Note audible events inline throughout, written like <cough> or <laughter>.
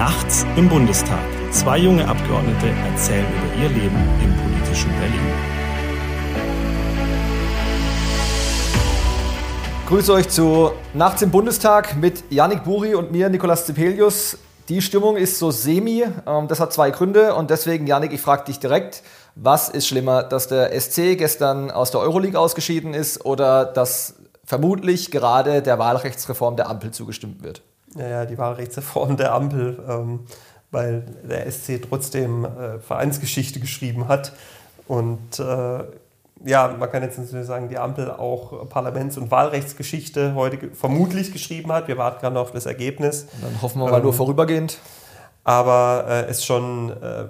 Nachts im Bundestag. Zwei junge Abgeordnete erzählen über ihr Leben im politischen Berlin. Grüße euch zu Nachts im Bundestag mit Yannick Buri und mir, Nikolas Zipelius. Die Stimmung ist so semi, ähm, das hat zwei Gründe und deswegen, Yannick, ich frage dich direkt, was ist schlimmer, dass der SC gestern aus der Euroleague ausgeschieden ist oder dass vermutlich gerade der Wahlrechtsreform der Ampel zugestimmt wird? Naja, die Wahlrechtsreform der Ampel, ähm, weil der SC trotzdem äh, Vereinsgeschichte geschrieben hat und äh, ja, man kann jetzt natürlich sagen, die Ampel auch Parlaments- und Wahlrechtsgeschichte heute vermutlich geschrieben hat. Wir warten gerade noch auf das Ergebnis. Dann hoffen wir mal ähm, nur vorübergehend. Aber äh, es schon äh,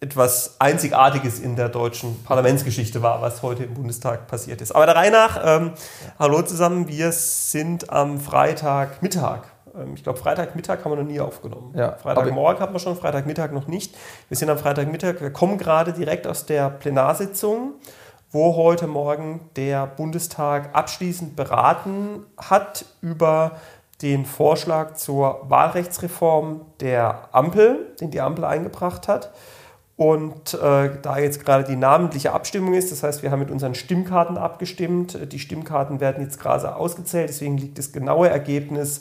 etwas Einzigartiges in der deutschen Parlamentsgeschichte war, was heute im Bundestag passiert ist. Aber der Reihe nach, ähm, hallo zusammen, wir sind am Freitagmittag. Ähm, ich glaube, Freitagmittag haben wir noch nie aufgenommen. Ja, Freitagmorgen haben wir schon, Freitagmittag noch nicht. Wir sind am Freitagmittag, wir kommen gerade direkt aus der Plenarsitzung wo heute Morgen der Bundestag abschließend beraten hat über den Vorschlag zur Wahlrechtsreform der Ampel, den die Ampel eingebracht hat. Und äh, da jetzt gerade die namentliche Abstimmung ist, das heißt, wir haben mit unseren Stimmkarten abgestimmt. Die Stimmkarten werden jetzt gerade ausgezählt, deswegen liegt das genaue Ergebnis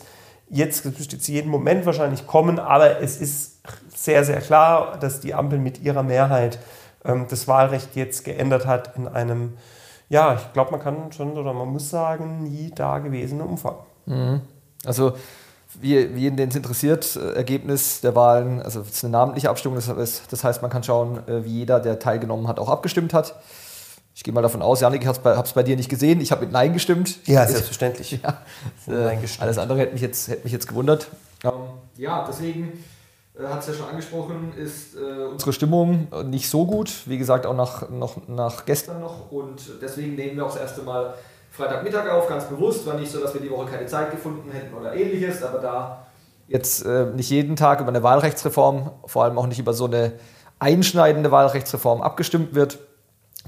jetzt, das müsste jetzt jeden Moment wahrscheinlich kommen, aber es ist sehr, sehr klar, dass die Ampel mit ihrer Mehrheit ähm, das Wahlrecht jetzt geändert hat in einem, ja, ich glaube, man kann schon oder man muss sagen, nie dagewesenen Umfang. Mhm. Also wie, wie den es interessiert, äh, Ergebnis der Wahlen, also es ist eine namentliche Abstimmung, das, das heißt, man kann schauen, äh, wie jeder, der teilgenommen hat, auch abgestimmt hat. Ich gehe mal davon aus, Janik, ich habe es bei, dir nicht gesehen, ich habe mit Nein gestimmt. Ja, selbstverständlich. ja, äh, alles andere hätte mich jetzt, hätte mich jetzt gewundert. Ähm, ja, deswegen hat es ja schon angesprochen, ist äh, unsere Stimmung nicht so gut. Wie gesagt, auch nach, noch, nach gestern noch. Und deswegen nehmen wir auch das erste Mal Freitagmittag auf, ganz bewusst. War nicht so, dass wir die Woche keine Zeit gefunden hätten oder ähnliches, aber da jetzt äh, nicht jeden Tag über eine Wahlrechtsreform, vor allem auch nicht über so eine einschneidende Wahlrechtsreform abgestimmt wird,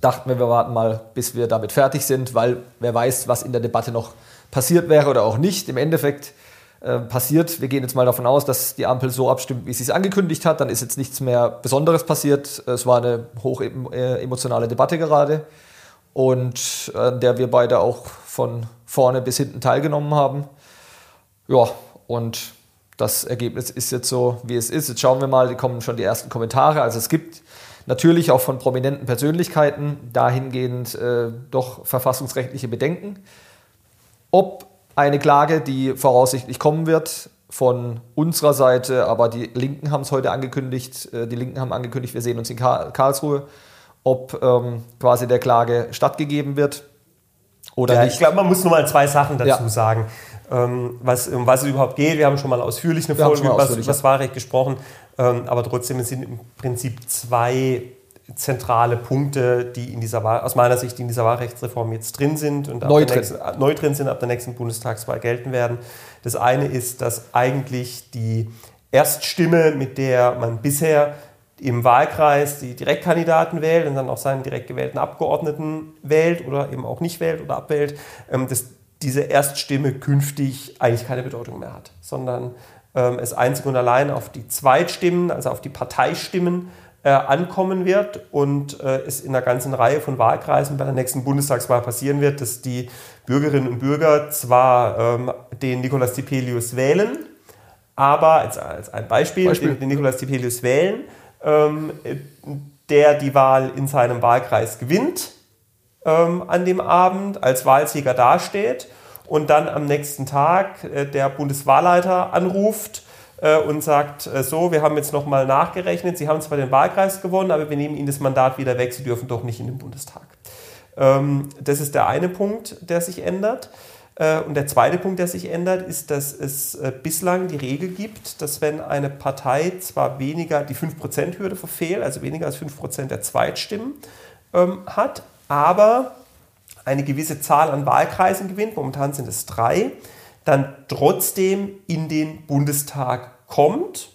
dachten wir, wir warten mal, bis wir damit fertig sind, weil wer weiß, was in der Debatte noch passiert wäre oder auch nicht. Im Endeffekt äh, passiert. Wir gehen jetzt mal davon aus, dass die Ampel so abstimmt, wie sie es angekündigt hat. Dann ist jetzt nichts mehr Besonderes passiert. Es war eine hoch äh, emotionale Debatte gerade und an der wir beide auch von vorne bis hinten teilgenommen haben. Ja, und das Ergebnis ist jetzt so, wie es ist. Jetzt schauen wir mal, da kommen schon die ersten Kommentare. Also es gibt natürlich auch von prominenten Persönlichkeiten dahingehend äh, doch verfassungsrechtliche Bedenken. Ob eine Klage, die voraussichtlich kommen wird von unserer Seite, aber die Linken haben es heute angekündigt, äh, die Linken haben angekündigt, wir sehen uns in Karlsruhe, ob ähm, quasi der Klage stattgegeben wird oder ja, nicht. Ich glaube, man muss nur mal zwei Sachen dazu ja. sagen. Ähm, was, um was es überhaupt geht. Wir haben schon mal ausführlich eine Folge über das Wahlrecht gesprochen, ähm, aber trotzdem es sind im Prinzip zwei zentrale Punkte, die in dieser aus meiner Sicht in dieser Wahlrechtsreform jetzt drin sind und neu drin. Nächsten, äh, neu drin sind, ab der nächsten Bundestagswahl gelten werden. Das eine ist, dass eigentlich die Erststimme, mit der man bisher im Wahlkreis die Direktkandidaten wählt und dann auch seinen direkt gewählten Abgeordneten wählt oder eben auch nicht wählt oder abwählt, ähm, dass diese Erststimme künftig eigentlich keine Bedeutung mehr hat, sondern ähm, es einzig und allein auf die Zweitstimmen, also auf die Parteistimmen äh, ankommen wird und äh, es in einer ganzen Reihe von Wahlkreisen bei der nächsten Bundestagswahl passieren wird, dass die Bürgerinnen und Bürger zwar ähm, den Nikolaus Tipelius wählen, aber als, als ein Beispiel, Beispiel. Den, den Nikolaus Tipelius wählen, ähm, der die Wahl in seinem Wahlkreis gewinnt ähm, an dem Abend, als Wahlsieger dasteht und dann am nächsten Tag äh, der Bundeswahlleiter anruft äh, und sagt, äh, so, wir haben jetzt nochmal nachgerechnet, Sie haben zwar den Wahlkreis gewonnen, aber wir nehmen Ihnen das Mandat wieder weg, Sie dürfen doch nicht in den Bundestag. Ähm, das ist der eine Punkt, der sich ändert. Äh, und der zweite Punkt, der sich ändert, ist, dass es bislang die Regel gibt, dass wenn eine Partei zwar weniger die 5%-Hürde verfehlt, also weniger als 5% der Zweitstimmen ähm, hat, aber eine gewisse Zahl an Wahlkreisen gewinnt, momentan sind es drei, dann trotzdem in den Bundestag kommt.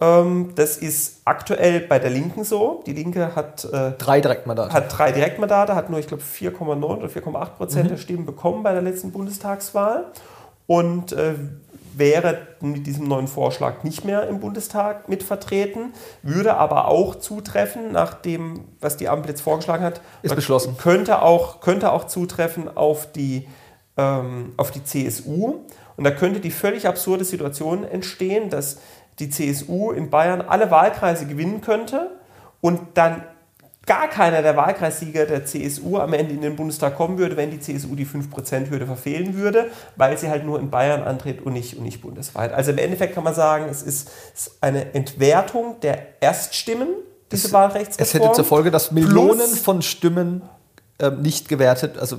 Ähm, das ist aktuell bei der Linken so. Die Linke hat äh, drei Direktmandate. Hat drei Direktmandate, hat nur, ich glaube, 4,9 oder 4,8 Prozent mhm. der Stimmen bekommen bei der letzten Bundestagswahl. und äh, wäre mit diesem neuen Vorschlag nicht mehr im Bundestag mit vertreten, würde aber auch zutreffen, nach dem, was die Ampel jetzt vorgeschlagen hat. Ist beschlossen. Könnte auch, könnte auch zutreffen auf die, ähm, auf die CSU. Und da könnte die völlig absurde Situation entstehen, dass die CSU in Bayern alle Wahlkreise gewinnen könnte und dann gar keiner der Wahlkreissieger der CSU am Ende in den Bundestag kommen würde, wenn die CSU die 5%-Hürde verfehlen würde, weil sie halt nur in Bayern antritt und nicht, und nicht bundesweit. Also im Endeffekt kann man sagen, es ist eine Entwertung der Erststimmen, diese es, Wahlrechtsreform. Es hätte zur Folge, dass Millionen von Stimmen äh, nicht gewertet, also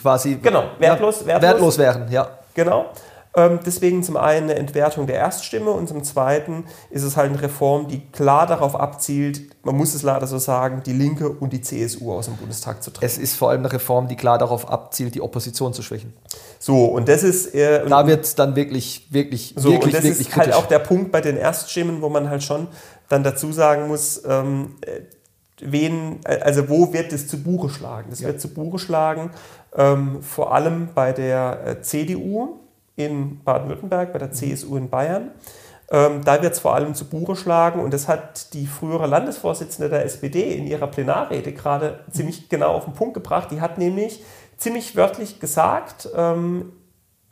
quasi genau, wertlos, wertlos, wertlos wären. Ja. Genau. Ähm, deswegen zum einen eine Entwertung der Erststimme und zum zweiten ist es halt eine Reform, die klar darauf abzielt, man muss es leider so sagen, die Linke und die CSU aus dem Bundestag zu trennen. Es ist vor allem eine Reform, die klar darauf abzielt, die Opposition zu schwächen. So, und das ist. Äh, da wird es dann wirklich, wirklich, so, wirklich, und das wirklich ist halt kritisch. halt auch der Punkt bei den Erststimmen, wo man halt schon dann dazu sagen muss, ähm, äh, wen, äh, also wo wird es zu Buche schlagen? Das ja. wird zu Buche schlagen, ähm, vor allem bei der äh, CDU in Baden-Württemberg, bei der mhm. CSU in Bayern. Ähm, da wird es vor allem zu Buche schlagen und das hat die frühere Landesvorsitzende der SPD in ihrer Plenarrede gerade mhm. ziemlich genau auf den Punkt gebracht. Die hat nämlich ziemlich wörtlich gesagt, ähm,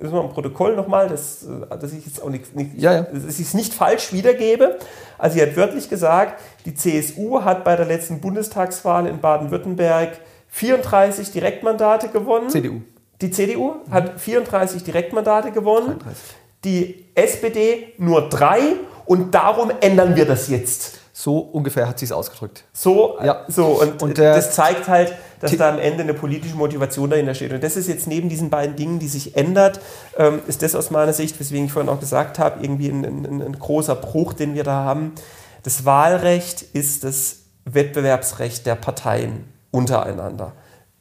das ist mal ein Protokoll nochmal, dass, äh, dass ich jetzt auch nicht, nicht, ja, ja. Dass ich es nicht falsch wiedergebe. Also sie hat wörtlich gesagt, die CSU hat bei der letzten Bundestagswahl in Baden-Württemberg 34 Direktmandate gewonnen. CDU. Die CDU hat 34 Direktmandate gewonnen, 33. die SPD nur drei und darum ändern wir das jetzt. So ungefähr hat sie es ausgedrückt. So, ja. so und, und das zeigt halt, dass da am Ende eine politische Motivation dahinter steht. Und das ist jetzt neben diesen beiden Dingen, die sich ändert, ähm, ist das aus meiner Sicht, weswegen ich vorhin auch gesagt habe, irgendwie ein, ein, ein großer Bruch, den wir da haben. Das Wahlrecht ist das Wettbewerbsrecht der Parteien untereinander.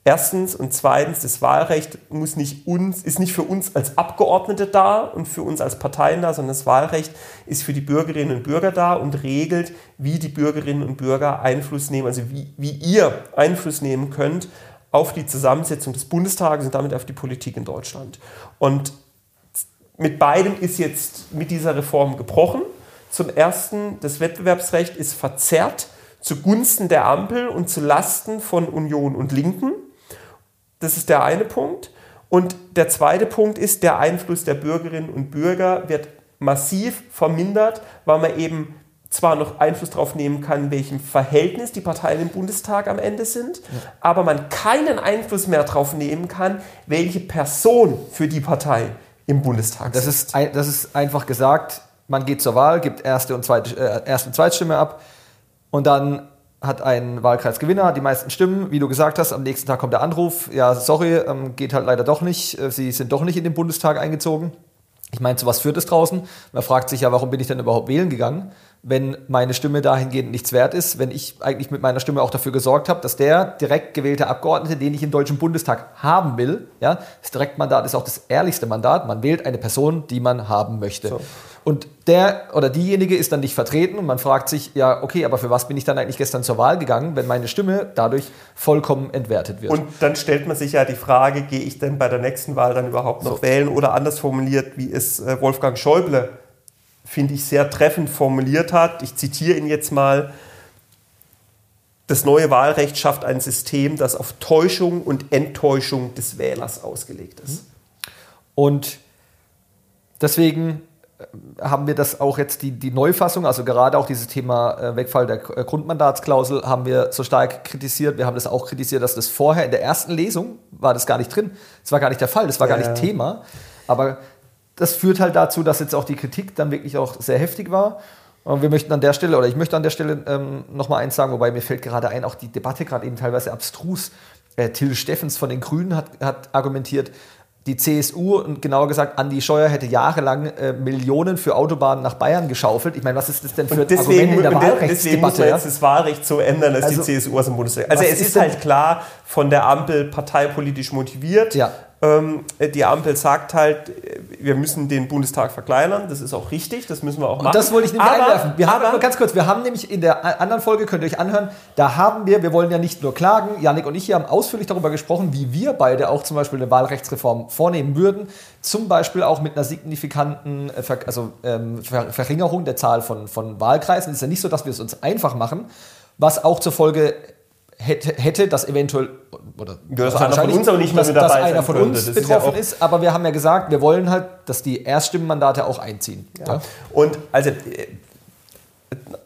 Erstens und zweitens, das Wahlrecht muss nicht uns, ist nicht für uns als Abgeordnete da und für uns als Parteien da, sondern das Wahlrecht ist für die Bürgerinnen und Bürger da und regelt, wie die Bürgerinnen und Bürger Einfluss nehmen, also wie, wie ihr Einfluss nehmen könnt auf die Zusammensetzung des Bundestages und damit auf die Politik in Deutschland. Und mit beidem ist jetzt mit dieser Reform gebrochen. Zum Ersten, das Wettbewerbsrecht ist verzerrt zugunsten der Ampel und zu Lasten von Union und Linken. Das ist der eine Punkt. Und der zweite Punkt ist, der Einfluss der Bürgerinnen und Bürger wird massiv vermindert, weil man eben zwar noch Einfluss darauf nehmen kann, in welchem Verhältnis die Parteien im Bundestag am Ende sind, ja. aber man keinen Einfluss mehr darauf nehmen kann, welche Person für die Partei im Bundestag das. Ist das ist einfach gesagt, man geht zur Wahl, gibt erste und zweite, äh, erste und Zweitstimme ab und dann hat ein Wahlkreisgewinner, die meisten Stimmen. Wie du gesagt hast, am nächsten Tag kommt der Anruf. Ja, sorry, ähm, geht halt leider doch nicht. Äh, Sie sind doch nicht in den Bundestag eingezogen. Ich meine, zu was führt es draußen? Man fragt sich ja, warum bin ich denn überhaupt wählen gegangen, wenn meine Stimme dahingehend nichts wert ist, wenn ich eigentlich mit meiner Stimme auch dafür gesorgt habe, dass der direkt gewählte Abgeordnete, den ich im Deutschen Bundestag haben will, ja, das Direktmandat ist auch das ehrlichste Mandat, man wählt eine Person, die man haben möchte. So. Und der oder diejenige ist dann nicht vertreten und man fragt sich, ja, okay, aber für was bin ich dann eigentlich gestern zur Wahl gegangen, wenn meine Stimme dadurch vollkommen entwertet wird? Und dann stellt man sich ja die Frage, gehe ich denn bei der nächsten Wahl dann überhaupt noch so. wählen oder anders formuliert, wie es äh, Wolfgang Schäuble, finde ich, sehr treffend formuliert hat. Ich zitiere ihn jetzt mal. Das neue Wahlrecht schafft ein System, das auf Täuschung und Enttäuschung des Wählers ausgelegt ist. Und deswegen haben wir das auch jetzt die, die Neufassung, also gerade auch dieses Thema äh, Wegfall der äh, Grundmandatsklausel, haben wir so stark kritisiert. Wir haben das auch kritisiert, dass das vorher in der ersten Lesung war das gar nicht drin. Das war gar nicht der Fall, das war ja, gar nicht. Thema. Aber das führt halt dazu, dass jetzt auch die Kritik dann wirklich auch sehr heftig war. Und wir möchten an der Stelle, oder ich möchte an der Stelle ähm, nochmal eins sagen, wobei mir fällt gerade ein, auch die Debatte gerade eben teilweise abstrus. Äh, Till Steffens von den Grünen hat, hat argumentiert, die CSU und genauer gesagt Andi Scheuer hätte jahrelang äh, Millionen für Autobahnen nach Bayern geschaufelt. Ich meine, was ist das denn für ein Argument in der Wahlrechtsdebatte? Deswegen muss man jetzt das Wahlrecht so ändern, dass also, die CSU aus dem Bundestag. Also es ist, ist halt klar von der Ampel parteipolitisch motiviert. Ja. Ähm, die Ampel sagt halt, wir müssen den Bundestag verkleinern, das ist auch richtig, das müssen wir auch machen. Und das wollte ich nämlich aber, einwerfen. Wir aber, haben ganz kurz, wir haben nämlich in der anderen Folge, könnt ihr euch anhören, da haben wir, wir wollen ja nicht nur klagen, Janik und ich hier haben ausführlich darüber gesprochen, wie wir beide auch zum Beispiel eine Wahlrechtsreform vornehmen würden, zum Beispiel auch mit einer signifikanten äh, also, ähm, Verringerung der Zahl von, von Wahlkreisen. Es ist ja nicht so, dass wir es uns einfach machen, was auch zur Folge hätte, hätte dass eventuell oder dass einer von uns auch nicht mehr dass, mit dabei dass einer von uns das betroffen ist, ja ist, aber wir haben ja gesagt, wir wollen halt, dass die Erststimmenmandate auch einziehen. Ja. Ja. Und also äh,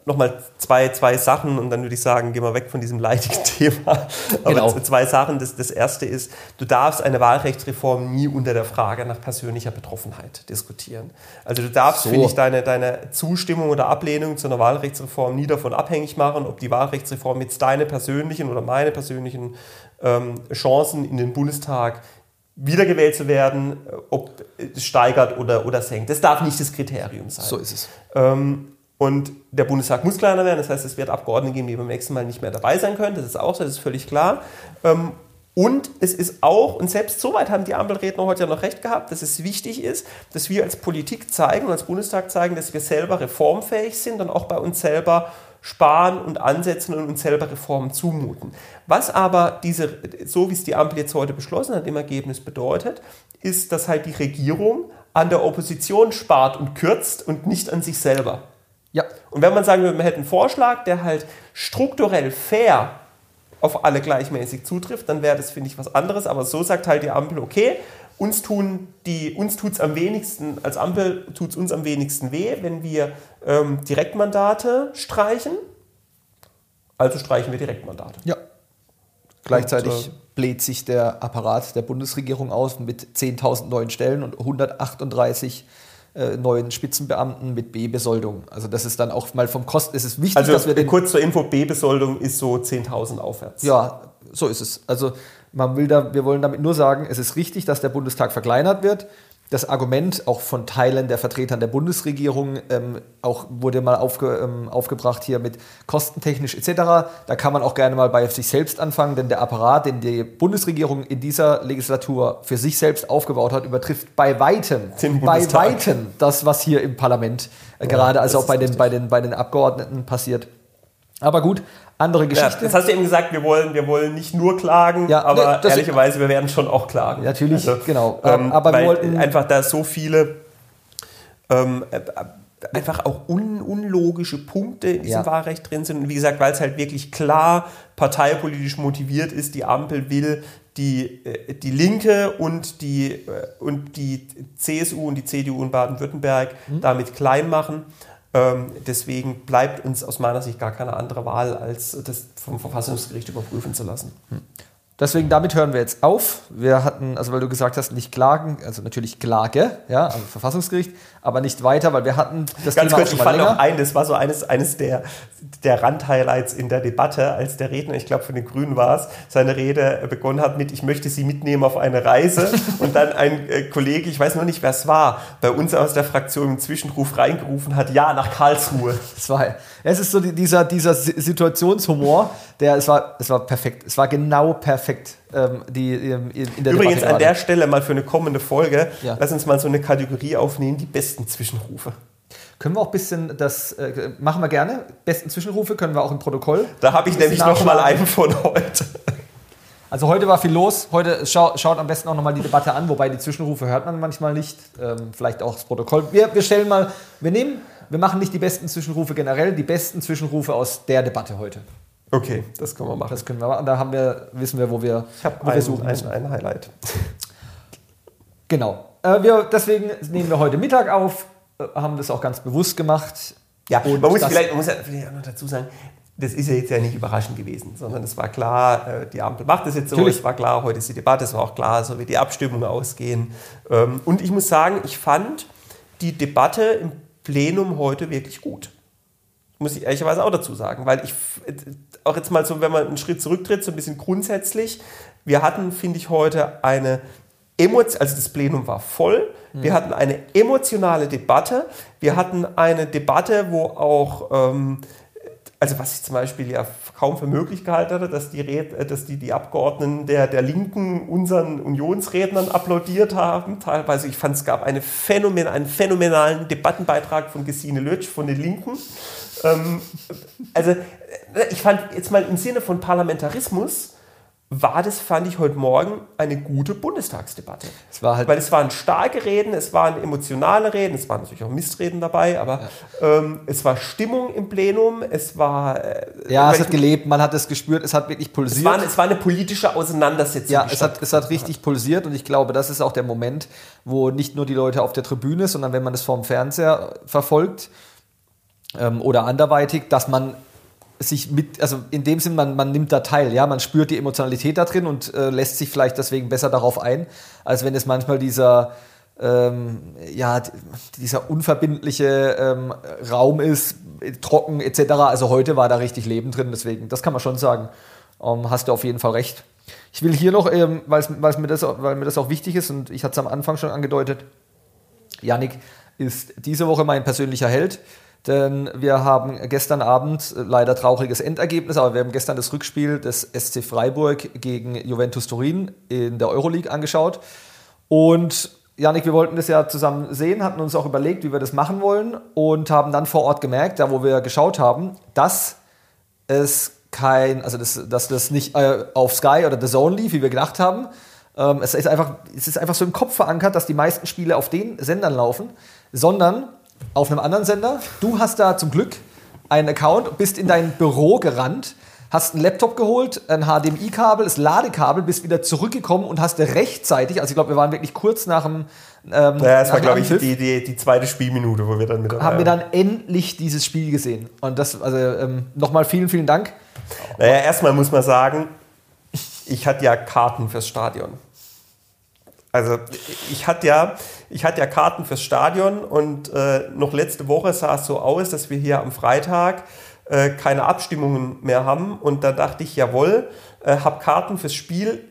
nochmal zwei, zwei Sachen und dann würde ich sagen, gehen wir weg von diesem leidigen <laughs> Thema. Aber genau. zwei Sachen. Das, das erste ist, du darfst eine Wahlrechtsreform nie unter der Frage nach persönlicher Betroffenheit diskutieren. Also du darfst, so. finde ich, deine, deine Zustimmung oder Ablehnung zu einer Wahlrechtsreform nie davon abhängig machen, ob die Wahlrechtsreform jetzt deine persönlichen oder meine persönlichen ähm, Chancen in den Bundestag wiedergewählt zu werden, ob es steigert oder, oder senkt. Das darf nicht das Kriterium sein. So ist es. Ähm, und der Bundestag muss kleiner werden, das heißt, es wird Abgeordnete geben, die beim nächsten Mal nicht mehr dabei sein können. Das ist auch so, das ist völlig klar. Ähm, und es ist auch, und selbst soweit haben die Ampelredner heute ja noch recht gehabt, dass es wichtig ist, dass wir als Politik zeigen und als Bundestag zeigen, dass wir selber reformfähig sind und auch bei uns selber sparen und ansetzen und uns selber Reformen zumuten. Was aber diese, so wie es die Ampel jetzt heute beschlossen hat, im Ergebnis bedeutet, ist, dass halt die Regierung an der Opposition spart und kürzt und nicht an sich selber. Ja. Und wenn man sagen würde, man hätte einen Vorschlag, der halt strukturell fair auf alle gleichmäßig zutrifft, dann wäre das, finde ich, was anderes. Aber so sagt halt die Ampel, okay, uns tun die, uns tut's am wenigsten, als Ampel tut es uns am wenigsten weh, wenn wir ähm, Direktmandate streichen. Also streichen wir Direktmandate. Ja. Gleichzeitig und, äh, bläht sich der Apparat der Bundesregierung aus mit 10.000 neuen Stellen und 138 äh, neuen Spitzenbeamten mit B-Besoldung. Also das ist dann auch mal vom Kosten, es ist wichtig, also, dass wir den... kurz zur Info, B-Besoldung ist so 10.000 aufwärts. Ja, so ist es. Also man will da, wir wollen damit nur sagen, es ist richtig, dass der Bundestag verkleinert wird das Argument auch von Teilen der Vertretern der Bundesregierung ähm, auch wurde mal aufge, ähm, aufgebracht hier mit kostentechnisch etc. Da kann man auch gerne mal bei sich selbst anfangen, denn der Apparat, den die Bundesregierung in dieser Legislatur für sich selbst aufgebaut hat, übertrifft bei weitem, bei weitem das, was hier im Parlament äh, ja, gerade, also auch bei den, bei, den, bei den Abgeordneten passiert. Aber gut, andere Geschichte. Ja, das hast du eben gesagt, wir wollen, wir wollen nicht nur klagen, ja, aber ne, ehrlicherweise, wir werden schon auch klagen. Natürlich, also, genau. Ähm, aber wir wollten einfach da so viele ähm, äh, einfach auch un, unlogische Punkte in diesem ja. Wahlrecht drin sind. Und wie gesagt, weil es halt wirklich klar parteipolitisch motiviert ist, die Ampel will die, äh, die Linke und die, äh, und die CSU und die CDU in Baden-Württemberg mhm. damit klein machen. Ähm, deswegen bleibt uns aus meiner Sicht gar keine andere Wahl, als das vom Verfassungsgericht überprüfen zu lassen. Deswegen, damit hören wir jetzt auf. Wir hatten, also weil du gesagt hast, nicht klagen, also natürlich Klage, ja, also Verfassungsgericht, aber nicht weiter, weil wir hatten das Ganz Thema kurz, ich fand länger. auch ein, das war so eines, eines der, der Randhighlights in der Debatte, als der Redner, ich glaube von den Grünen war es, seine Rede begonnen hat mit, ich möchte Sie mitnehmen auf eine Reise <laughs> und dann ein äh, Kollege, ich weiß noch nicht, wer es war, bei uns aus der Fraktion im Zwischenruf reingerufen hat, ja, nach Karlsruhe. Das war, es ist so dieser, dieser Situationshumor, der, es war, es war perfekt, es war genau perfekt perfekt. Ähm, die, ähm, in der Übrigens Debatte an der Stelle mal für eine kommende Folge, ja. lass uns mal so eine Kategorie aufnehmen, die besten Zwischenrufe. Können wir auch ein bisschen das, äh, machen wir gerne, besten Zwischenrufe können wir auch im Protokoll. Da habe ich nämlich noch mal einen von heute. Also heute war viel los. Heute schau, schaut am besten auch nochmal die Debatte an, wobei die Zwischenrufe hört man manchmal nicht. Ähm, vielleicht auch das Protokoll. Wir, wir stellen mal, wir nehmen, wir machen nicht die besten Zwischenrufe generell, die besten Zwischenrufe aus der Debatte heute. Okay, das können wir machen. Das können wir machen. Da haben wir, wissen wir, wo wir, ich wo ein, wir suchen ein, ein Highlight. <laughs> Genau. Äh, wir, deswegen nehmen wir heute Mittag auf, äh, haben das auch ganz bewusst gemacht. Ja, und man muss, vielleicht, man muss ja vielleicht auch noch dazu sagen, das ist ja jetzt ja nicht überraschend gewesen, sondern es war klar, äh, die Ampel macht das jetzt so, Natürlich. es war klar, heute ist die Debatte, es war auch klar, so wie die Abstimmung ausgehen. Ähm, und ich muss sagen, ich fand die Debatte im Plenum heute wirklich gut muss ich ehrlicherweise auch dazu sagen, weil ich auch jetzt mal so, wenn man einen Schritt zurücktritt, so ein bisschen grundsätzlich, wir hatten, finde ich, heute eine Emotion, also das Plenum war voll, wir mhm. hatten eine emotionale Debatte, wir hatten eine Debatte, wo auch ähm, also was ich zum Beispiel ja kaum für möglich gehalten hatte, dass die, Red, äh, dass die, die Abgeordneten der, der Linken unseren Unionsrednern applaudiert haben. Teilweise, ich fand, es gab eine Phänomen, einen phänomenalen Debattenbeitrag von Gesine Lötsch von den Linken. Ähm, also äh, ich fand jetzt mal im Sinne von Parlamentarismus, war das, fand ich heute Morgen, eine gute Bundestagsdebatte. Es war halt Weil es waren starke Reden, es waren emotionale Reden, es waren natürlich auch Mistreden dabei, aber ja. ähm, es war Stimmung im Plenum, es war... Äh, ja, es hat gelebt, man hat es gespürt, es hat wirklich pulsiert. Es war, es war eine politische Auseinandersetzung. Ja, es hat, es hat richtig pulsiert und ich glaube, das ist auch der Moment, wo nicht nur die Leute auf der Tribüne, sondern wenn man es vorm Fernseher verfolgt ähm, oder anderweitig, dass man sich mit, also in dem Sinn, man, man nimmt da teil, ja, man spürt die Emotionalität da drin und äh, lässt sich vielleicht deswegen besser darauf ein, als wenn es manchmal dieser, ähm, ja, dieser unverbindliche ähm, Raum ist, trocken etc. Also heute war da richtig Leben drin, deswegen, das kann man schon sagen. Ähm, hast du auf jeden Fall recht. Ich will hier noch, ähm, weil mir, das, weil mir das auch wichtig ist und ich hatte es am Anfang schon angedeutet, Yannick ist diese Woche mein persönlicher Held. Denn wir haben gestern Abend leider trauriges Endergebnis, aber wir haben gestern das Rückspiel des SC Freiburg gegen Juventus Turin in der Euroleague angeschaut. Und Janik, wir wollten das ja zusammen sehen, hatten uns auch überlegt, wie wir das machen wollen und haben dann vor Ort gemerkt, da wo wir geschaut haben, dass es kein, also das, dass das nicht äh, auf Sky oder The Zone lief, wie wir gedacht haben. Ähm, es, ist einfach, es ist einfach so im Kopf verankert, dass die meisten Spiele auf den Sendern laufen, sondern auf einem anderen Sender. Du hast da zum Glück einen Account, bist in dein Büro gerannt, hast einen Laptop geholt, ein HDMI-Kabel, das Ladekabel, bist wieder zurückgekommen und hast rechtzeitig, also ich glaube, wir waren wirklich kurz nach dem. Ähm, ja, es war, glaube ich, die, die, die, zweite Spielminute, wo wir dann mit Haben wir dann endlich dieses Spiel gesehen. Und das, also ähm, nochmal vielen, vielen Dank. Naja, erstmal muss man sagen, ich hatte ja Karten fürs Stadion. Also ich hatte ja, ich hatte ja Karten fürs Stadion und äh, noch letzte Woche sah es so aus, dass wir hier am Freitag äh, keine Abstimmungen mehr haben. Und da dachte ich, jawohl, äh, habe Karten fürs Spiel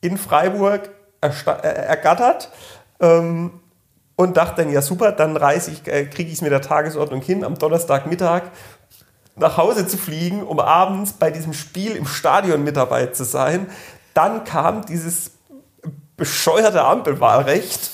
in Freiburg äh, ergattert. Ähm, und dachte dann, ja super, dann reise ich, äh, kriege ich es mit der Tagesordnung hin, am Donnerstagmittag nach Hause zu fliegen, um abends bei diesem Spiel im Stadion mit dabei zu sein. Dann kam dieses bescheuerte Ampelwahlrecht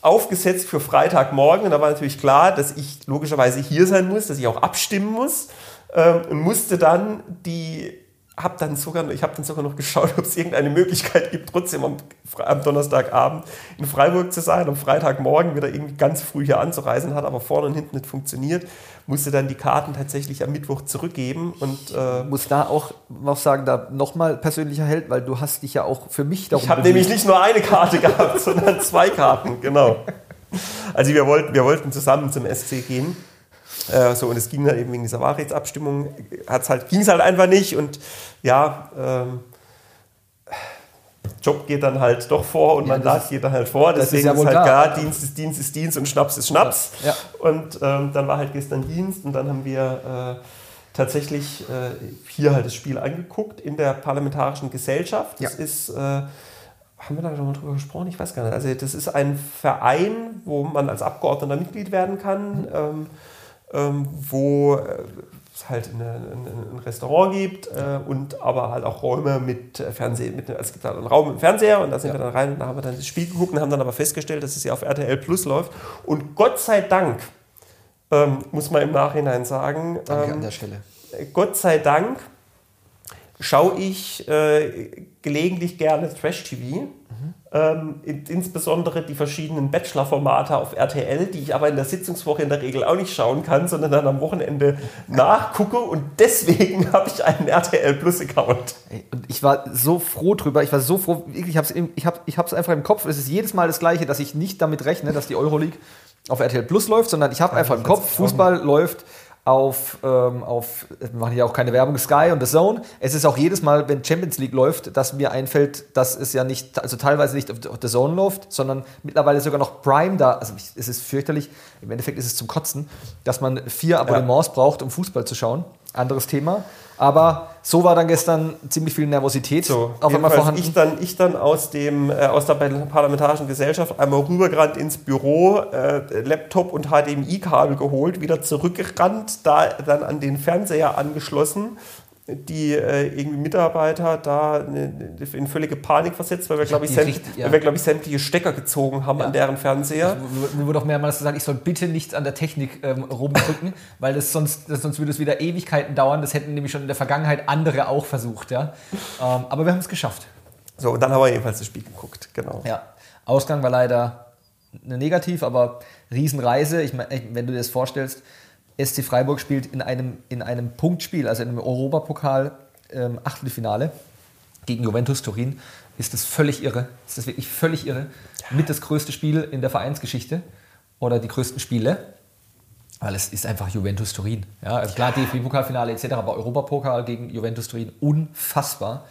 aufgesetzt für Freitagmorgen. Und da war natürlich klar, dass ich logischerweise hier sein muss, dass ich auch abstimmen muss. Ähm, und musste dann die habe dann sogar, ich habe dann sogar noch geschaut, <laughs> ob es irgendeine Möglichkeit gibt, trotzdem am, am, Donnerstagabend in Freiburg zu sein, am Freitagmorgen wieder irgendwie ganz früh hier anzureisen, hat aber vorne und hinten nicht funktioniert, musste dann die Karten tatsächlich am Mittwoch zurückgeben und äh, muss da auch noch sagen, da nochmal persönlicher Held, weil du hast dich ja auch für mich darum Ich habe nämlich nicht nur eine Karte <laughs> gehabt, sondern zwei Karten, genau. Also wir wollten, wir wollten zusammen zum SC gehen äh, so, und es ging dann eben wegen dieser Wahrheitsabstimmung, halt, ging es halt einfach nicht und ja, ähm, Job geht dann halt doch vor und ja, Mandat geht dann halt vor. Deswegen ist, ja ist halt klar, Dienst ist Dienst ist Dienst und Schnaps ist Schnaps. Ja. Und ähm, dann war halt gestern Dienst und dann haben wir äh, tatsächlich äh, hier halt das Spiel angeguckt in der Parlamentarischen Gesellschaft. Das ist, äh, haben wir da schon mal drüber gesprochen? Ich weiß gar nicht. Also das ist ein Verein, wo man als Abgeordneter Mitglied werden kann. Mhm. Ähm, ähm, wo äh, es halt eine, ein, Restaurant gibt äh, und aber halt auch Räume mit äh, Fernsehen. Mit, also es gibt halt einen Raum mit Fernseher und da sind ja. wir dann rein und da haben wir dann das Spiel geguckt und haben dann aber festgestellt, dass es ja auf RTL Plus läuft. Und Gott sei Dank, ähm, muss man im Nachhinein sagen, Danke ähm, an der Stelle. Gott sei Dank schaue ich äh, gelegentlich gerne Trash-TV ähm, insbesondere die verschiedenen Bachelor-Formate auf RTL, die ich aber in der Sitzungswoche in der Regel auch nicht schauen kann, sondern dann am Wochenende nachgucke. Und deswegen <laughs> habe ich einen RTL Plus-Account. Und ich war so froh drüber, ich war so froh, ich habe es ich hab, ich einfach im Kopf, es ist jedes Mal das Gleiche, dass ich nicht damit rechne, dass die Euroleague auf RTL Plus läuft, sondern ich habe einfach im Kopf, Fußball läuft auf, ähm, auf, wir machen ja auch keine Werbung, Sky und The Zone. Es ist auch jedes Mal, wenn Champions League läuft, dass mir einfällt, dass es ja nicht, also teilweise nicht auf The Zone läuft, sondern mittlerweile sogar noch Prime da. Also es ist fürchterlich, im Endeffekt ist es zum Kotzen, dass man vier Abonnements ja. braucht, um Fußball zu schauen. Anderes Thema. Aber so war dann gestern ziemlich viel Nervosität so, auf einmal vorhanden. Ich dann, ich dann aus, dem, äh, aus der Parlamentarischen Gesellschaft einmal rübergerannt ins Büro, äh, Laptop und HDMI-Kabel geholt, wieder zurückgerannt, da dann an den Fernseher angeschlossen die äh, irgendwie Mitarbeiter da in völlige Panik versetzt, weil wir, glaube ich, ich, ja. glaub ich, sämtliche Stecker gezogen haben ja. an deren Fernseher. Mir wurde auch mehrmals gesagt, ich soll bitte nicht an der Technik ähm, rumdrücken, <laughs> weil das sonst, das, sonst würde es wieder Ewigkeiten dauern. Das hätten nämlich schon in der Vergangenheit andere auch versucht. Ja? Ähm, aber wir haben es geschafft. So, und dann haben wir jedenfalls das Spiel geguckt, genau. Ja, Ausgang war leider negativ, aber Riesenreise. Ich meine, wenn du dir das vorstellst, SC Freiburg spielt in einem, in einem Punktspiel, also in einem Europapokal ähm, Achtelfinale gegen Juventus Turin, ist das völlig irre. Ist das wirklich völlig irre. Mit das größte Spiel in der Vereinsgeschichte oder die größten Spiele. Weil es ist einfach Juventus Turin. Ja, also klar, DFB-Pokalfinale etc., aber Europapokal gegen Juventus Turin unfassbar.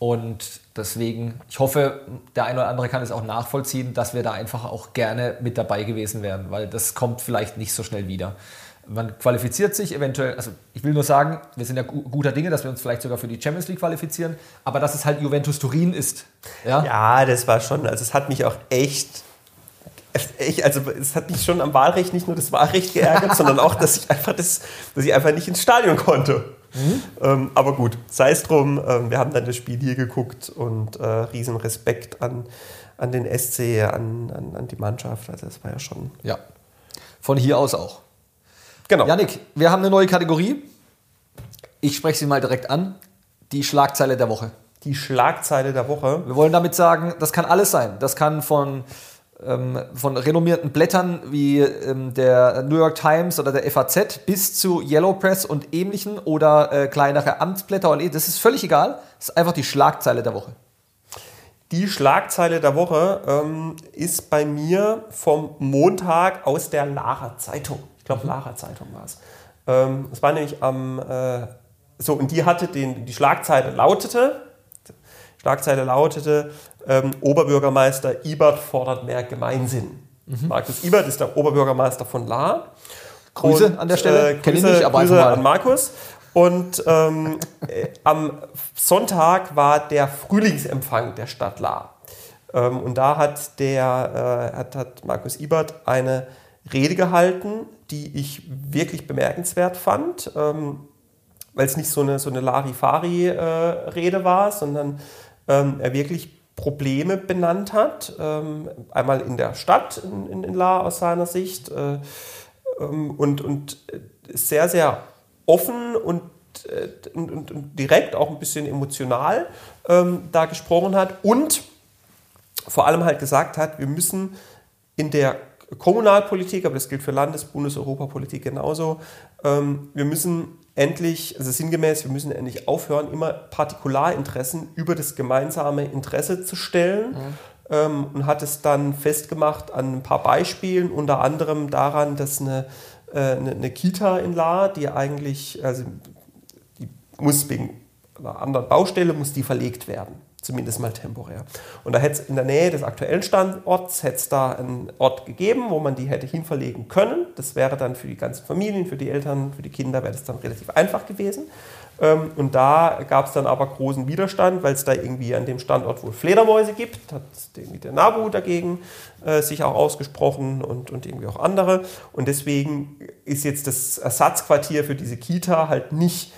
Und deswegen, ich hoffe, der eine oder andere kann es auch nachvollziehen, dass wir da einfach auch gerne mit dabei gewesen wären, weil das kommt vielleicht nicht so schnell wieder man qualifiziert sich eventuell, also ich will nur sagen, wir sind ja guter Dinge, dass wir uns vielleicht sogar für die Champions League qualifizieren, aber dass es halt Juventus Turin ist. Ja, ja das war schon, also es hat mich auch echt, echt, also es hat mich schon am Wahlrecht nicht nur das Wahlrecht geärgert, <laughs> sondern auch, dass ich einfach das, dass ich einfach nicht ins Stadion konnte. Mhm. Ähm, aber gut, sei es drum, ähm, wir haben dann das Spiel hier geguckt und äh, riesen Respekt an, an den SC, an, an, an die Mannschaft, also das war ja schon... Ja, von hier aus auch. Genau. Janik, wir haben eine neue Kategorie. Ich spreche sie mal direkt an. Die Schlagzeile der Woche. Die Schlagzeile der Woche. Wir wollen damit sagen, das kann alles sein. Das kann von, ähm, von renommierten Blättern wie ähm, der New York Times oder der FAZ bis zu Yellow Press und ähnlichen oder äh, kleinere Amtsblätter. Das ist völlig egal. Das ist einfach die Schlagzeile der Woche. Die Schlagzeile der Woche ähm, ist bei mir vom Montag aus der Lara Zeitung glaube, Lara Zeitung war es. Ähm, es war nämlich am, äh, so, und die hatte den, die Schlagzeile lautete, Schlagzeile lautete, ähm, Oberbürgermeister Ibert fordert mehr Gemeinsinn. Mhm. Markus Ibert ist der Oberbürgermeister von La. Grüße und, an der Stelle, äh, kenne ich nicht, aber Grüße an Markus. Und ähm, äh, am Sonntag war der Frühlingsempfang der Stadt La. Ähm, und da hat, der, äh, hat, hat Markus Ibert eine Rede gehalten, die ich wirklich bemerkenswert fand, ähm, weil es nicht so eine, so eine Larifari-Rede äh, war, sondern ähm, er wirklich Probleme benannt hat. Ähm, einmal in der Stadt, in, in, in La aus seiner Sicht, äh, ähm, und, und sehr, sehr offen und äh, und, und, und, direkt, auch ein bisschen emotional ähm, da gesprochen hat und vor allem halt gesagt hat, wir müssen in der Kommunalpolitik, aber das gilt für Landes-, Bundes-, Europapolitik genauso. Ähm, wir müssen endlich, also sinngemäß, wir müssen endlich aufhören, immer Partikularinteressen über das gemeinsame Interesse zu stellen. Mhm. Und hat es dann festgemacht an ein paar Beispielen, unter anderem daran, dass eine, äh, eine, eine Kita in La, die eigentlich, also die muss wegen einer anderen Baustelle, muss die verlegt werden zumindest mal temporär. Und da hätte es in der Nähe des aktuellen Standorts hätte es da einen Ort gegeben, wo man die hätte hinverlegen können. Das wäre dann für die ganzen Familien, für die Eltern, für die Kinder wäre das dann relativ einfach gewesen. Ähm, und da gab es dann aber großen Widerstand, weil es da irgendwie an dem Standort wohl Fledermäuse gibt. Hat irgendwie der NABU dagegen äh, sich auch ausgesprochen und, und irgendwie auch andere. Und deswegen ist jetzt das Ersatzquartier für diese Kita halt nicht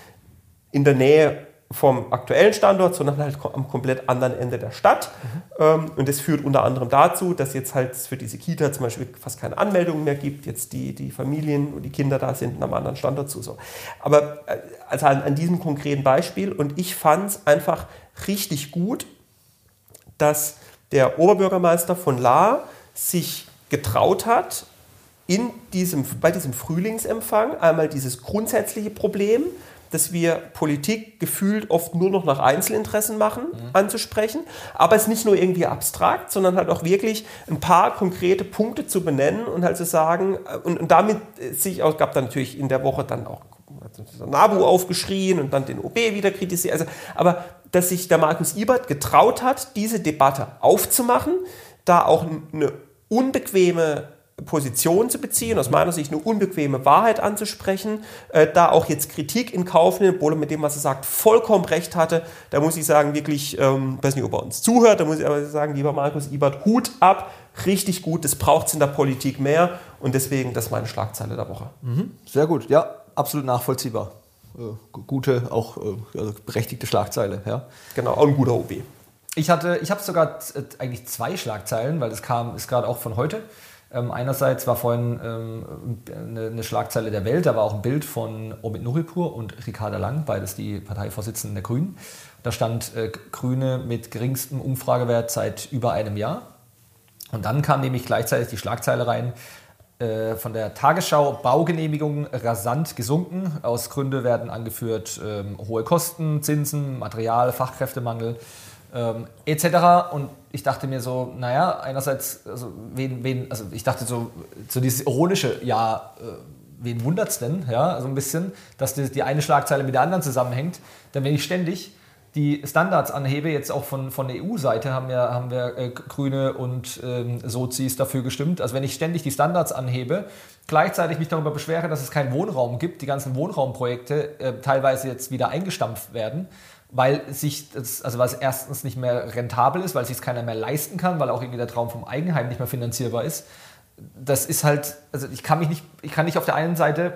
in der Nähe vom aktuellen Standort, sondern halt am komplett anderen Ende der Stadt. Mhm. und das führt unter anderem dazu, dass jetzt halt für diese Kita zum Beispiel fast keine Anmeldungen mehr gibt, jetzt die, die Familien und die Kinder da sind am anderen Standort zu. So. Aber äh, also an, an diesem konkreten Beispiel und ich fand es einfach richtig gut, dass der Oberbürgermeister von La sich getraut hat, in diesem, bei diesem Frühlingsempfang einmal dieses grundsätzliche Problem, dass wir Politik gefühlt oft nur noch nach Einzelinteressen machen, mhm. anzusprechen. Aber es nicht nur irgendwie abstrakt, sondern halt auch wirklich ein paar konkrete Punkte zu benennen und halt zu sagen, äh, und, und damit sich auch, gab dann natürlich in der Woche dann auch NABU aufgeschrien und dann den OB wieder kritisiert. Also, aber dass sich der Markus Ibert getraut hat, diese Debatte aufzumachen, da auch eine unbequeme Position zu beziehen, aus meiner Sicht eine unbequeme Wahrheit anzusprechen, äh, da auch jetzt Kritik in Kauf nimmt, obwohl er mit dem, was er sagt, vollkommen recht hatte. Da muss ich sagen, wirklich, ähm, weiß nicht, ob er uns zuhört, da muss ich aber sagen, lieber Markus Ibert, Hut ab, richtig gut, das braucht es in der Politik mehr und deswegen, das ist meine Schlagzeile der Woche. Mhm, sehr gut, ja, absolut nachvollziehbar. Äh, gute, auch äh, also berechtigte Schlagzeile, ja. Genau, auch ein guter OB. Ich hatte, ich habe sogar eigentlich zwei Schlagzeilen, weil das kam, ist gerade auch von heute. Ähm, einerseits war vorhin ähm, eine, eine, Schlagzeile der Welt, da war auch ein Bild von Omid Nuripur und Ricarda Lang, beides die Parteivorsitzenden der Grünen. Da stand äh, Grüne mit geringstem Umfragewert seit über einem Jahr. Und dann kam nämlich gleichzeitig die Schlagzeile rein äh, von der Tagesschau, Baugenehmigungen rasant gesunken. Aus Gründen werden angeführt äh, hohe Kosten, Zinsen, Material, Fachkräftemangel ähm, etc. Und ich dachte mir so, naja, einerseits, also, wen, wen, also ich dachte so, so dieses ironische, ja, äh, wen wundert es denn, ja, so ein bisschen, dass die, die eine Schlagzeile mit der anderen zusammenhängt. Denn wenn ich ständig die Standards anhebe, jetzt auch von, von der EU-Seite haben wir, haben wir äh, Grüne und ähm, Sozis dafür gestimmt. Also wenn ich ständig die Standards anhebe, gleichzeitig mich darüber beschwere, dass es keinen Wohnraum gibt, die ganzen Wohnraumprojekte äh, teilweise jetzt wieder eingestampft werden, weil sich das, also weil es erstens nicht mehr rentabel ist, weil sich es keiner mehr leisten kann, weil auch irgendwie der Traum vom Eigenheim nicht mehr finanzierbar ist. Das ist halt, also ich kann mich nicht, ich kann nicht auf der einen Seite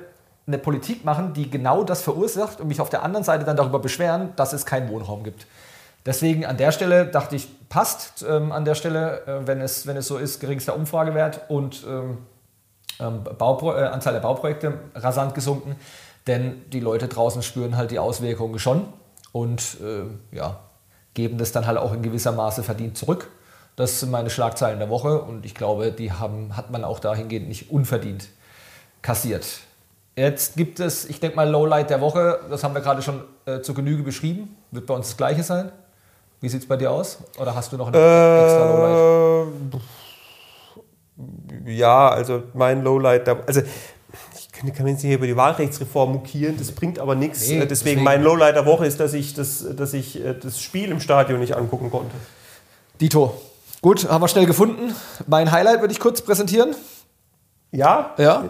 eine Politik machen, die genau das verursacht und mich auf der anderen Seite dann darüber beschweren, dass es keinen Wohnraum gibt. Deswegen an der Stelle dachte ich, passt ähm, an der Stelle, äh, wenn, es, wenn es so ist, geringster Umfragewert und ähm, ähm Baupro äh, Anzahl der Bauprojekte rasant gesunken, denn die Leute draußen spüren halt die Auswirkungen schon und äh, ja, geben das dann halt auch in gewisser Maße verdient zurück. Das sind meine Schlagzeilen der Woche und ich glaube, die haben, hat man auch dahingehend nicht unverdient kassiert. Jetzt gibt es, ich denke mal, Lowlight der Woche, das haben wir gerade schon äh, zur Genüge beschrieben. Wird bei uns das gleiche sein? Wie sieht es bei dir aus? Oder hast du noch ein äh, extra Lowlight? Ja, also mein Lowlight, der, also kann, kann jetzt nicht über die Wahlrechtsreform mokieren, das bringt aber nichts. Nee, deswegen, deswegen, mein Lowlight der Woche ist, dass ich das, dass ich äh, das Spiel im Stadion nicht angucken konnte. Dito. Gut, haben wir schnell gefunden. Mein Highlight würde ich kurz präsentieren. Ja? Ja.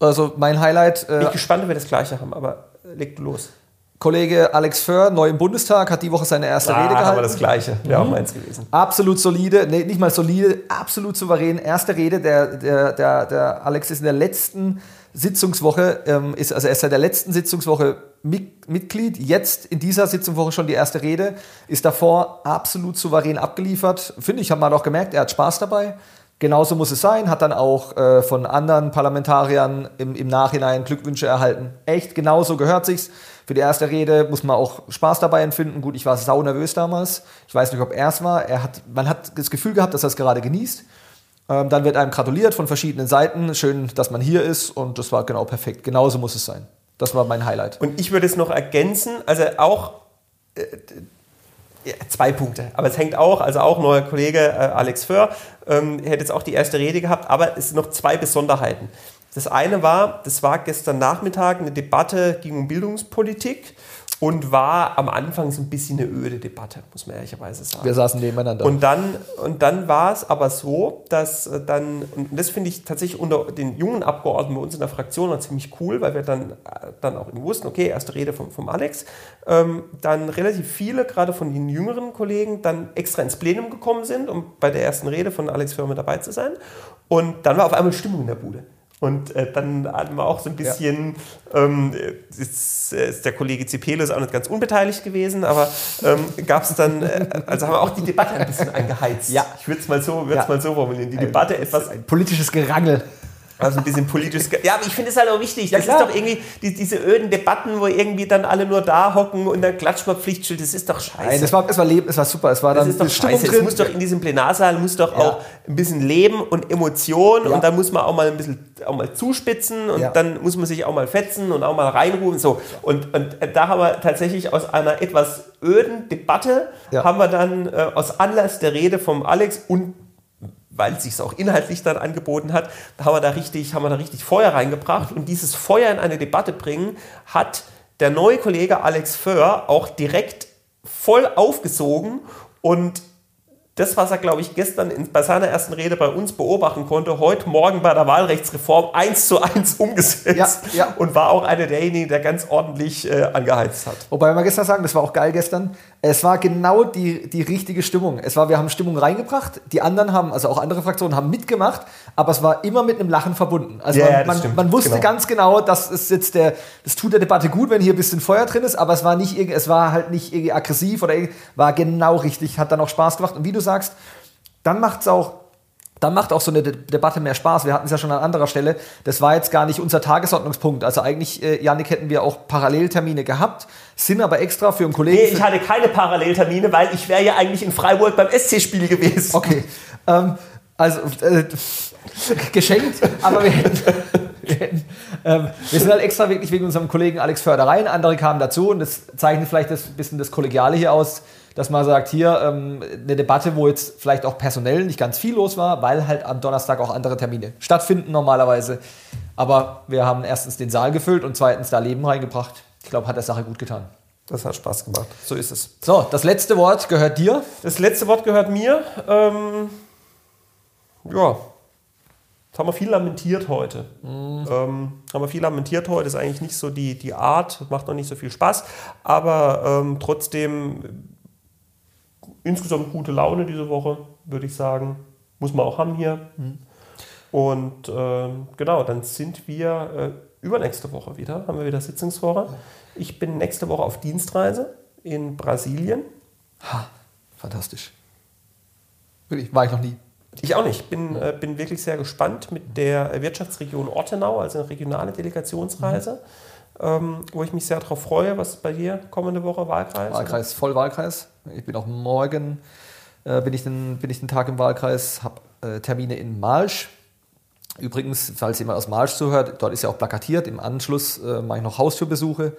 Also mein Highlight. Äh, Bin ich gespannt, ob wir das gleiche haben, aber leg du los. Kollege Alex Föhr, neu im Bundestag, hat die Woche seine erste ah, Rede gehalten. Aber das Gleiche, wäre mhm. auch meins gewesen. Absolut solide, nee, nicht mal solide, absolut souverän. Erste Rede, der, der, der, der Alex ist in der letzten Sitzungswoche, ähm, ist, also er ist seit der letzten Sitzungswoche Mitglied, jetzt in dieser Sitzungswoche schon die erste Rede, ist davor absolut souverän abgeliefert. Finde ich, hat man auch gemerkt, er hat Spaß dabei. Genauso muss es sein, hat dann auch äh, von anderen Parlamentariern im, im Nachhinein Glückwünsche erhalten. Echt, genauso gehört sich's. Für die erste Rede muss man auch Spaß dabei empfinden. Gut, ich war sau nervös damals. Ich weiß nicht, ob er es war. Er hat, man hat das Gefühl gehabt, dass er es gerade genießt. Ähm, dann wird einem gratuliert von verschiedenen Seiten. Schön, dass man hier ist und das war genau perfekt. Genauso muss es sein. Das war mein Highlight. Und ich würde es noch ergänzen, also auch äh, zwei Punkte, aber es hängt auch, also auch neuer Kollege äh, Alex Föhr ähm, hätte jetzt auch die erste Rede gehabt, aber es sind noch zwei Besonderheiten. Das eine war, das war gestern Nachmittag eine Debatte um Bildungspolitik und war am Anfang so ein bisschen eine öde Debatte, muss man ehrlicherweise sagen. Wir saßen nebeneinander. Und dann, und dann war es aber so, dass äh, dann, und das finde ich tatsächlich unter den jungen Abgeordneten bei uns in der Fraktion noch ziemlich cool, weil wir dann, äh, dann auch wussten, okay, erste Rede vom, vom Alex, ähm, dann relativ viele, gerade von den jüngeren Kollegen, dann extra ins Plenum gekommen sind, um bei der ersten Rede von Alex Firma dabei zu sein. Und dann war auf einmal Stimmung in der Bude. Und äh, dann hatten wir auch so ein bisschen, ja. ähm, ist, ist, der Kollege Zipelus auch nicht ganz unbeteiligt gewesen, aber ähm, gab es dann, äh, also haben wir auch die Debatte ein bisschen angeheizt. Ja. Ich würde es mal, so, ja. mal so formulieren. Die Debatte etwas. Ein politisches Gerangel. Also ein bisschen politisch. Ja, aber ich finde es halt auch wichtig. Das ja, ist doch irgendwie die, diese öden Debatten, wo irgendwie dann alle nur da hocken und dann klatscht man Pflichtschild. Das ist doch scheiße. Nein, das war, es war Leben, es war super. Es war dann das ist doch scheiße. Es muss doch in diesem Plenarsaal muss doch ja. auch ein bisschen Leben und Emotion ja. und dann muss man auch mal ein bisschen auch mal zuspitzen und dann muss man sich auch mal fetzen und auch mal reinrufen. So. Und, und da haben wir tatsächlich aus einer etwas öden Debatte haben wir dann äh, aus Anlass der Rede vom Alex und weil es sich auch inhaltlich dann angeboten hat, haben wir da richtig, haben wir da richtig Feuer reingebracht. Und dieses Feuer in eine Debatte bringen, hat der neue Kollege Alex Föhr auch direkt voll aufgesogen und das, was er, glaube ich, gestern in, bei seiner ersten Rede bei uns beobachten konnte, heute Morgen bei der Wahlrechtsreform eins zu eins <laughs> umgesetzt Ja, ja. und war auch einer derjenigen, der ganz ordentlich äh, angeheizt hat. Wobei wir gestern sagen, das war auch geil gestern. Es war genau die, die richtige Stimmung. Es war, wir haben Stimmung reingebracht, die anderen haben, also auch andere Fraktionen haben mitgemacht, aber es war immer mit einem Lachen verbunden. Also ja, man, das man, man wusste Genau. ganz genau, dass es jetzt der, das tut der Debatte gut, wenn hier ein bisschen Feuer drin ist, aber es war nicht, es war halt nicht irgendwie aggressiv oder war genau richtig, hat dann auch Spaß gemacht. Und wie du sagst, dann macht es auch, dann macht auch so eine De Debatte mehr Spaß. Wir hatten es ja schon an anderer Stelle. Das war jetzt gar nicht unser Tagesordnungspunkt. Also eigentlich, äh, Janik, hätten wir auch Paralleltermine gehabt, sind aber extra für einen Kollegen. Nee, ich hatte keine Paralleltermine, weil ich wäre ja eigentlich in Freiburg beim SC-Spiel gewesen. Okay. Ähm, also äh, geschenkt, aber wir hätten. Wir, hätten, ähm, wir sind halt extra wirklich wegen unserem Kollegen Alex Förder rein. Andere kamen dazu und das zeichnet vielleicht das bisschen das Kollegiale hier aus, dass man sagt, hier ähm, eine Debatte, wo jetzt vielleicht auch personell nicht ganz viel los war, weil halt am Donnerstag auch andere Termine stattfinden normalerweise. Aber wir haben erstens den Saal gefüllt und zweitens da Leben reingebracht. Ich glaube, hat der Sache gut getan. Das hat Spaß gemacht. So ist es. So, das letzte Wort gehört dir. Das letzte Wort gehört mir. Ähm, ja, jetzt haben wir viel lamentiert heute. Ähm, haben wir viel lamentiert heute. Ist eigentlich nicht so die, die Art, macht noch nicht so viel Spaß. Aber ähm, trotzdem insgesamt gute Laune diese Woche, würde ich sagen. Muss man auch haben hier. Und ähm, genau, dann sind wir äh, übernächste Woche wieder, haben wir wieder Sitzungswoche. Ich bin nächste Woche auf Dienstreise in Brasilien. Ha, fantastisch. Wirklich, war ich noch nie. Ich auch nicht. Bin, äh, bin wirklich sehr gespannt mit der Wirtschaftsregion Ortenau, also eine regionale Delegationsreise, ähm, wo ich mich sehr darauf freue. Was ist bei dir kommende Woche? Wahlkreis? Wahlkreis, Vollwahlkreis. Ich bin auch morgen, äh, bin, ich den, bin ich den Tag im Wahlkreis, habe äh, Termine in Marsch. Übrigens, falls jemand aus Marsch zuhört, dort ist ja auch plakatiert. Im Anschluss äh, mache ich noch Haustürbesuche.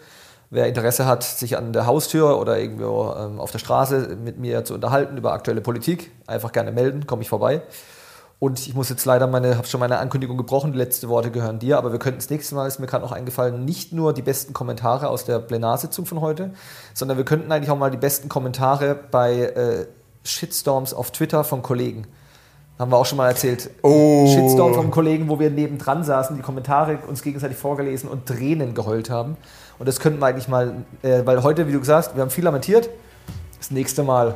Wer Interesse hat, sich an der Haustür oder irgendwo ähm, auf der Straße mit mir zu unterhalten über aktuelle Politik, einfach gerne melden, komme ich vorbei. Und ich muss jetzt leider meine, habe schon meine Ankündigung gebrochen, die letzten Worte gehören dir, aber wir könnten das nächste Mal, ist mir gerade noch eingefallen, nicht nur die besten Kommentare aus der Plenarsitzung von heute, sondern wir könnten eigentlich auch mal die besten Kommentare bei äh, Shitstorms auf Twitter von Kollegen. Haben wir auch schon mal erzählt. Oh. Shitstorm von Kollegen, wo wir nebendran saßen, die Kommentare uns gegenseitig vorgelesen und Tränen geheult haben. Und das könnten wir eigentlich mal, äh, weil heute, wie du gesagt hast, wir haben viel lamentiert. Das nächste Mal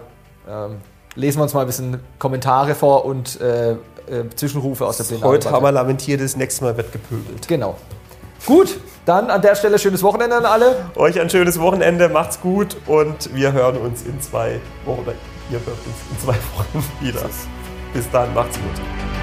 ähm, lesen wir uns mal ein bisschen Kommentare vor und äh, äh, Zwischenrufe aus der Heute Plenardebatte. haben wir lamentiert, das nächste Mal wird gepöbelt. Genau. Gut, dann an der Stelle schönes Wochenende an alle. Euch ein schönes Wochenende, macht's gut und wir hören uns in zwei Wochen, oder ihr hört uns in zwei <laughs> Wochen wieder. Bis dann, macht's gut.